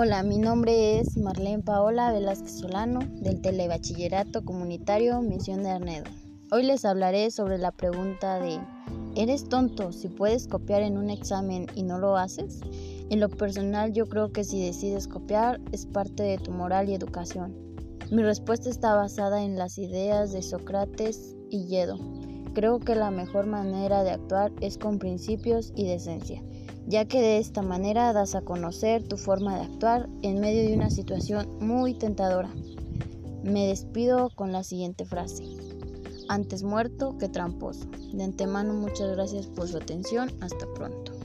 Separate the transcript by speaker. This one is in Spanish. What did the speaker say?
Speaker 1: Hola, mi nombre es Marlene Paola Velázquez Solano del Telebachillerato Comunitario Misión de Arnedo. Hoy les hablaré sobre la pregunta de ¿Eres tonto si puedes copiar en un examen y no lo haces? En lo personal yo creo que si decides copiar es parte de tu moral y educación. Mi respuesta está basada en las ideas de Sócrates y Yedo. Creo que la mejor manera de actuar es con principios y decencia ya que de esta manera das a conocer tu forma de actuar en medio de una situación muy tentadora. Me despido con la siguiente frase. Antes muerto que tramposo. De antemano muchas gracias por su atención. Hasta pronto.